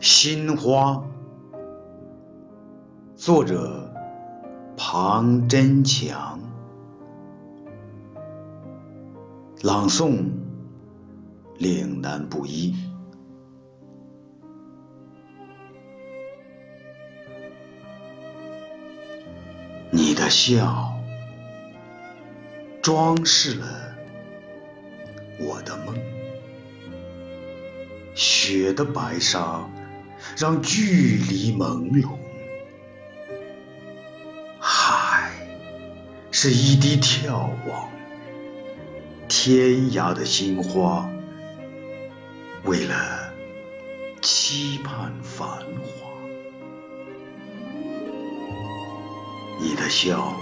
心花，作者庞真强，朗诵岭南布衣。你的笑，装饰了我的梦。雪的白纱，让距离朦胧。海是一滴眺望天涯的心花，为了期盼繁华。你的笑，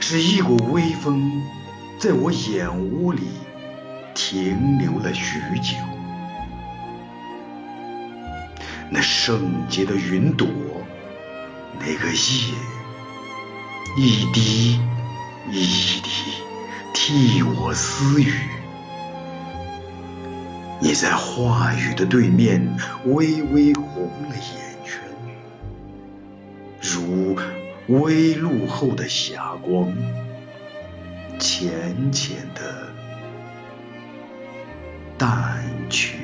是一股微风，在我眼窝里停留了许久。那圣洁的云朵，那个夜，一滴一滴替我私语。你在话语的对面，微微红了眼圈，如微露后的霞光，浅浅的淡去。